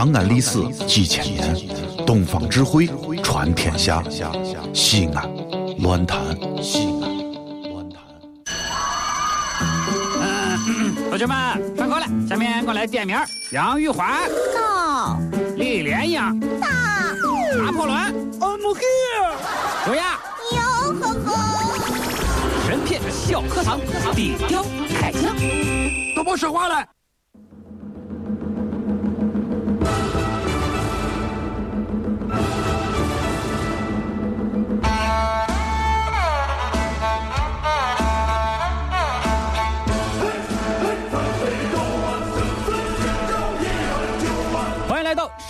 长安历史几千年，东方智慧传天下。西安，乱谈西安，乱谈。同学们上课了，下面我来点名：杨玉环、到李莲英、到拿破仑、I'm here、卓雅。哟呵呵，神片小课堂，低调开箱，都别说话了。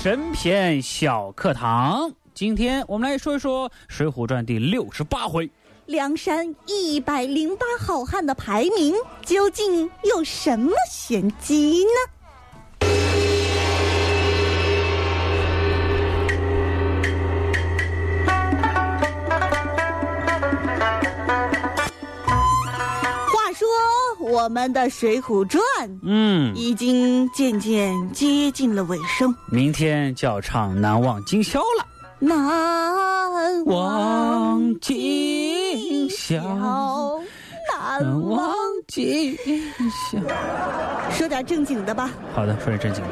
神篇小课堂。今天我们来说一说《水浒传》第六十八回。梁山一百零八好汉的排名究竟有什么玄机呢？我们的《水浒传》嗯，已经渐渐接近了尾声。明天就要唱《难忘今宵》了。难忘今宵，难忘。今宵。说点正经的吧，好的，说点正经的。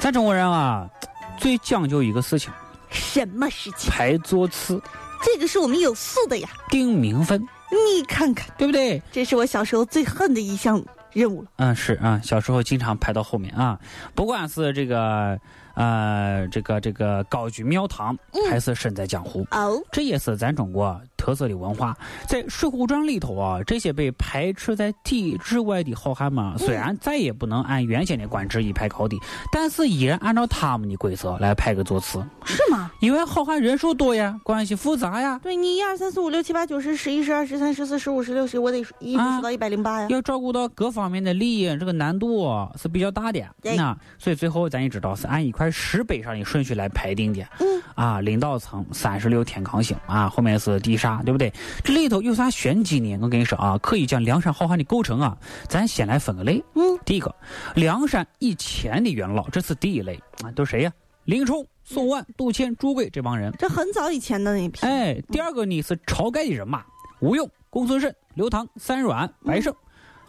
咱中国人啊，最讲究一个事情，什么事情？排座次、这个是我们有素的呀。定名分，你看看，对不对？这是我小时候最恨的一项任务了。嗯，是啊，小时候经常排到后面啊，不管是这个呃这个这个高居庙堂，还是身在江湖，哦，这也是咱中国特色的文化。在《水浒传》里头啊，这些被排斥在体制外的好汉们，虽然再也不能按原先的官职一排高低，但是依然按照他们的规则来排个座次。是吗？因为好汉人数多呀，关系复杂呀，对你一二三四五六七八九十十一十二十三十四十五十六十，我得一直啊数到一百零八呀。要照顾到各方面的利益，这个难度是比较大的。对那所以最后咱也知道是按一块石碑上的顺序来排定的。嗯，啊，领导层三十六天罡星啊，后面是地煞，对不对？这里头有啥玄机呢？我跟你说啊，可以将梁山好汉的构成啊，咱先来分个类。嗯，第一个，梁山以前的元老，这是第一类啊，都谁呀？林冲、宋万、杜迁、朱贵这帮人。这很早以前的那批。哎，第二个呢是晁盖的人马，吴用、公孙胜、刘唐、三阮、白胜。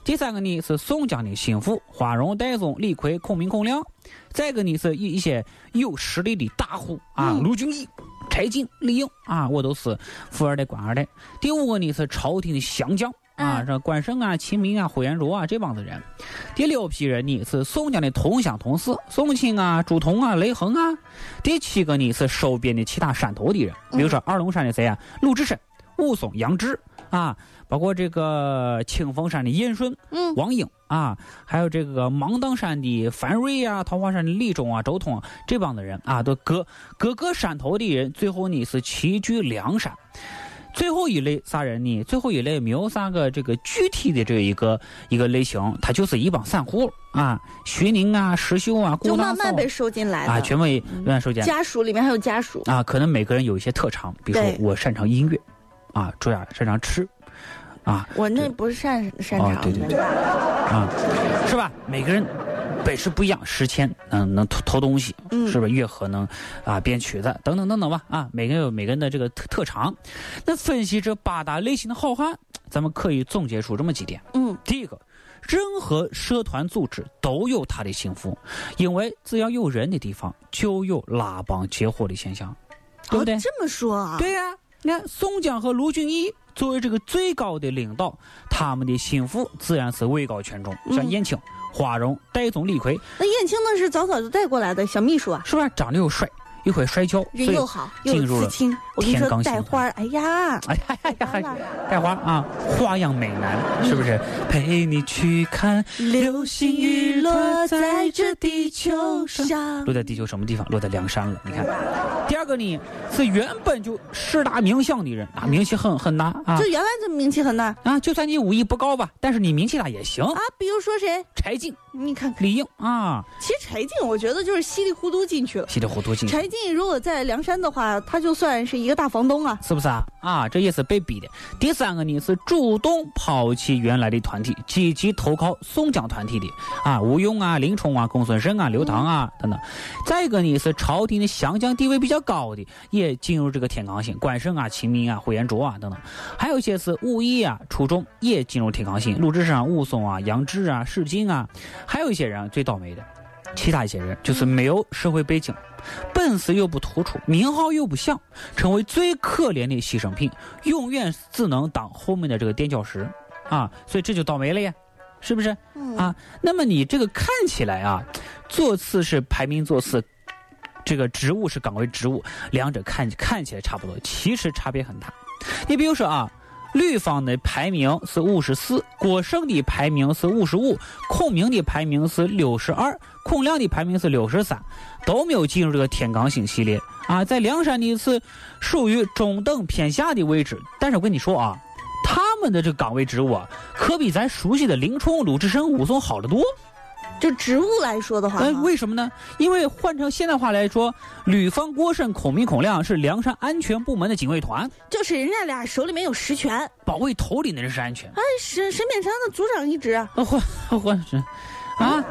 第三个呢是宋江的心腹，花荣、戴宗、李逵、孔明、孔亮。再一个呢是一一些有实力的大户啊，嗯卢俊义、柴进、李应啊，我都是富二代、官二代。第五个呢是朝廷的降将。啊，嗯这关胜啊、秦明啊、呼延灼啊这帮子人，第六批人呢是宋江的同乡同事，宋清啊、朱仝啊、雷横啊。第七个呢是收编的其他山头的人，比如说二龙山的谁啊，鲁智深、武松、杨志啊，包括这个清风山的燕顺、嗯，王英啊，还有这个芒砀山的樊瑞啊，桃花山的李忠啊、周通啊，这帮的人啊，都各各个山头的人，最后呢是齐聚梁山。最后一类啥人呢？最后一类没有啥个这个具体的这一个一个类型，他就是一帮散户啊，徐宁啊、石秀啊、就顾大嫂慢慢被收进来的。啊，全部慢慢收进来家属里面还有家属。啊。可能每个人有一些特长，比如说我擅长音乐，啊，主要擅长吃，啊我那不是擅擅长对对对啊，是吧？每个人本事不一样，识钱嗯能偷偷东西，嗯是不是？月和能啊编曲子等等等等吧啊，每个人有每个人的这个特特长。那分析这八大类型的好汉，咱们可以总结出这么几点。嗯，第一个，任何社团组织都有它的幸福，因为只要有人的地方，就有拉帮结伙的现象，对不对？哦这么说啊？对呀、你看宋江和卢俊义作为这个最高的领导，他们的心腹自然是位高权重，像嗯燕青、花荣、戴宗、李逵，那燕青那是早早就带过来的小秘书啊，是不是长得又帅，又会摔跤，人又好，又进入了天罡星带花儿，哎呀，哎呀呀呀！带花啊，花样美男，是不是？陪你去看流星雨落在这地球上。上落在地球什么地方？落在梁山了。你看，第二个呢是原本就势大名响的人啊，名气很很大啊就原来这名气很大啊，就算你武艺不高吧，但是你名气大也行。啊。比如说谁？柴进、你看看，李应啊，其实柴进，我觉得就是稀里糊涂进去了。稀里糊涂进去柴进如果在梁山的话，他就算是一个大房东啊。是不是啊？啊，这也是被逼的。第三个呢是主动抛弃原来的团体，积极投靠宋江团体的啊，吴用啊、林冲啊、公孙胜啊、刘唐啊等等。再一个呢是朝廷的降将地位比较高的，也进入这个天罡星，关胜啊、秦明啊、呼延灼啊等等。还有一些是武艺啊出众，也进入天罡星，鲁智深、武松啊、杨志啊、史进啊。还有一些人最倒霉的，其他一些人就是没有社会背景。本事又不突出，名号又不响，成为最可怜的牺牲品，永远只能当后面的这个垫脚石啊！所以这就倒霉了呀，是不是？啊，那么你这个看起来啊，座次是排名座次，这个职务是岗位职务，两者看看起来差不多，其实差别很大。你比如说啊。吕方的排名是五十四，郭胜的排名是五十五，孔明的排名是六十二，孔亮的排名是六十三，都没有进入这个天罡星系列啊。在梁山的是属于中等偏下的位置，但是我跟你说啊，他们的这个岗位职务啊，可比咱熟悉的林冲、鲁智深、武松好得多。就职务来说的话，哎，为什么呢？因为换成现代话来说，吕方、郭胜、孔明、孔亮是梁山安全部门的警卫团，就是人家俩手里面有实权，保卫头领的人是安全。哎，沈沈勉山的组长一职啊，换换是。啊，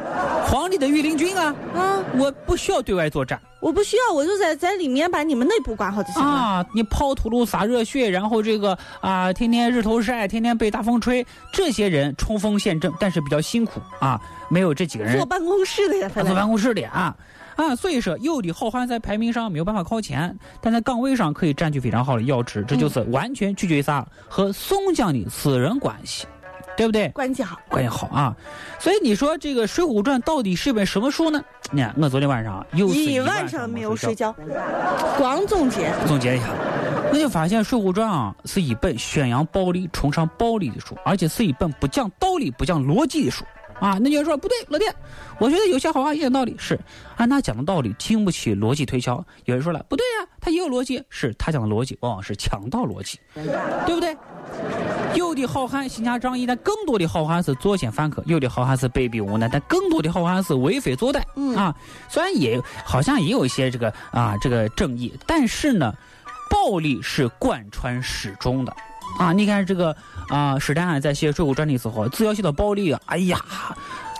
皇帝的御林军啊？啊！我不需要对外作战，我不需要，我就在在里面把你们内部管好就行了。啊，你抛头颅洒热血，然后这个啊，天天日头晒，天天被大风吹，这些人冲锋陷阵，但是比较辛苦啊，没有这几个人。坐办公室的呀，坐办公室的啊。啊，所以说有的好汉在排名上没有办法靠前，但在岗位上可以占据非常好的要职，这就是完全取决于啥和宋江的私人关系。对不对？关系好，关系好啊！所以你说这个《水浒传》到底是本什么书呢？你看，我昨天晚上又一晚上没有睡觉，光总结总结一下，我就发现《水浒传》啊是一本宣扬暴力、崇尚暴力的书，而且是一本不讲道理、不讲逻辑的书啊！那有人说不对，老弟，我觉得有些好话也讲道理，是按他讲的道理经不起逻辑推敲。有人说了不对呀，他也有逻辑，是他讲的逻辑往往是强盗逻辑，对不对？有的好汉行侠仗义，但更多的好汉是作奸犯科；有的好汉是卑鄙无能，但更多的好汉是为非作歹。嗯啊，虽然也好像也有一些这个啊这个正义，但是呢，暴力是贯穿始终的。啊，你看这个啊，史丹汉在写《水浒传》的时候，只要写到暴力啊，哎呀，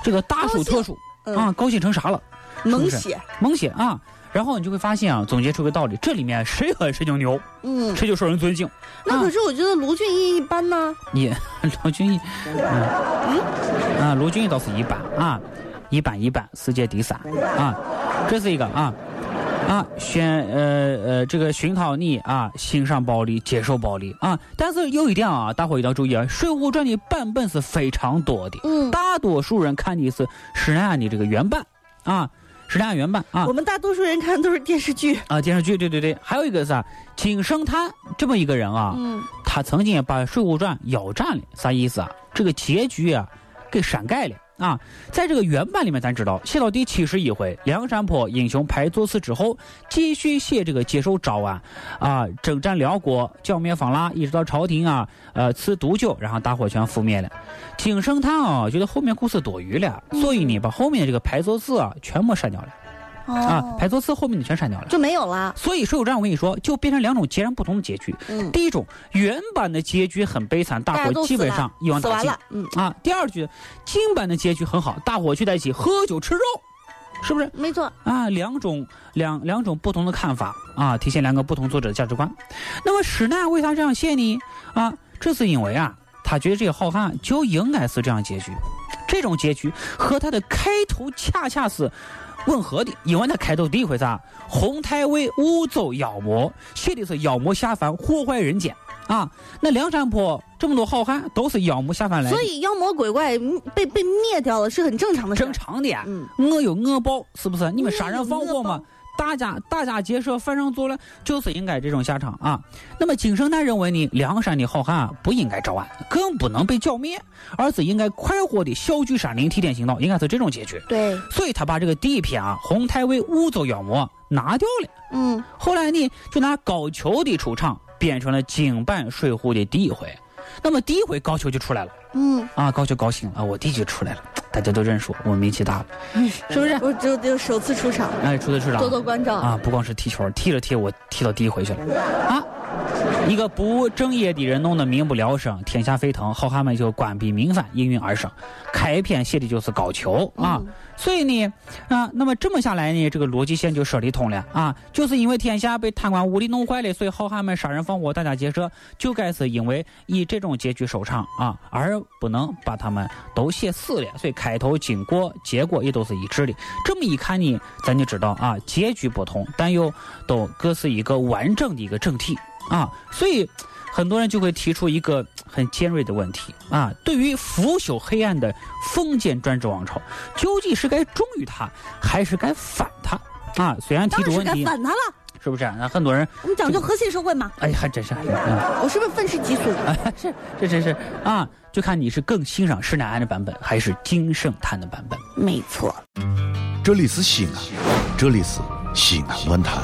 这个大书特书啊，高兴成啥了？猛写，猛写啊！然后你就会发现啊，总结出个道理，这里面谁狠谁就牛，嗯，谁就受人尊敬。那可是我觉得卢俊义一般呢。你 卢俊义，嗯啊，卢俊义倒是一般啊，一般一般，世界第三啊，这是一个啊啊，选呃呃这个熏陶你啊，欣赏暴力，接受暴力啊。但是有一点啊，大伙一定要注意啊，《水浒传》的版本是非常多的，嗯，大多数人看的是施耐庵的这个原版啊。是俩原版啊！我们大多数人看都是电视剧啊，电视剧对对对。还有一个是啊，金圣叹这么一个人啊，嗯，他曾经把《水浒传》腰斩了，啥意思啊？这个结局啊，给删改了啊。在这个原版里面，咱知道写到第七十一回，梁山泊英雄排座次之后，继续写这个接受招安，啊，征战辽国，剿灭方腊，一直到朝廷啊，呃，赐毒酒，然后大火全覆灭了。金圣叹啊，觉得后面故事多余了，所以呢，把后面的这个排座次啊全部删掉了。啊，排座词后面的全删掉了，就没有了。所以《水浒传》我跟你说，就变成两种截然不同的结局。嗯，第一种原版的结局很悲惨，大伙基本上一网打尽。嗯啊，第二句金版的结局很好，大伙聚在一起喝酒吃肉，是不是？没错。啊，两种两两种不同的看法啊，体现两个不同作者的价值观。那么史奈为啥这样写呢？啊，这是因为啊。他觉得这个好汉就应该是这样结局，这种结局和他的开头恰恰是吻合的。因为他开头第一回啥，洪太尉误走妖魔，写的是妖魔下凡祸坏人间啊。那梁山泊这么多好汉都是妖魔下凡来，所以妖魔鬼怪被被灭掉了是很正常的事。正常的，嗯，恶有恶报，是不是？你们杀人放火嘛？大家大家结社，犯上做了，就是应该这种下场啊。那么金圣叹认为呢，梁山的好汉不应该招安，更不能被剿灭，而是应该快活的小聚山林，替天行道，应该是这种结局。对，所以他把这个第一篇啊，洪太尉误走妖魔拿掉了。嗯，后来呢，就拿高俅的出场，变成了京版水浒的第一回。那么第一回高俅就出来了。嗯，啊，高俅高兴啊，我弟就出来了。大家都认识我，我名气大了，是不是？我就就首次出场，哎，初次出场多多关照啊！不光是踢球，踢了踢我踢到第一回去了啊！一个不务正业的人弄得民不聊生，天下沸腾，好汉们就官逼民反，应运而生。开篇写的就是高俅啊，所以呢啊，那么这么下来呢，这个逻辑线就说得通了啊，就是因为天下被贪官污吏弄坏了，所以好汉们杀人放火，大家劫舍，就该是因为以这种结局收场啊，而不能把他们都写死了。所以开头、经过、结果也都是一致的。这么一看呢，咱就知道啊，结局不同，但又都各是一个完整的一个整体。啊，所以很多人就会提出一个很尖锐的问题啊：对于腐朽黑暗的封建专制王朝，究竟是该忠于他，还是该反他？啊，虽然提出问题，反他了，是不是？那很多人，我们讲究和谐社会嘛。哎，还真是。我是不是愤世嫉俗？是，这真是啊，就看你是更欣赏施耐庵的版本，还是金圣叹的版本。没错。这里是西安，这里是西安论坛。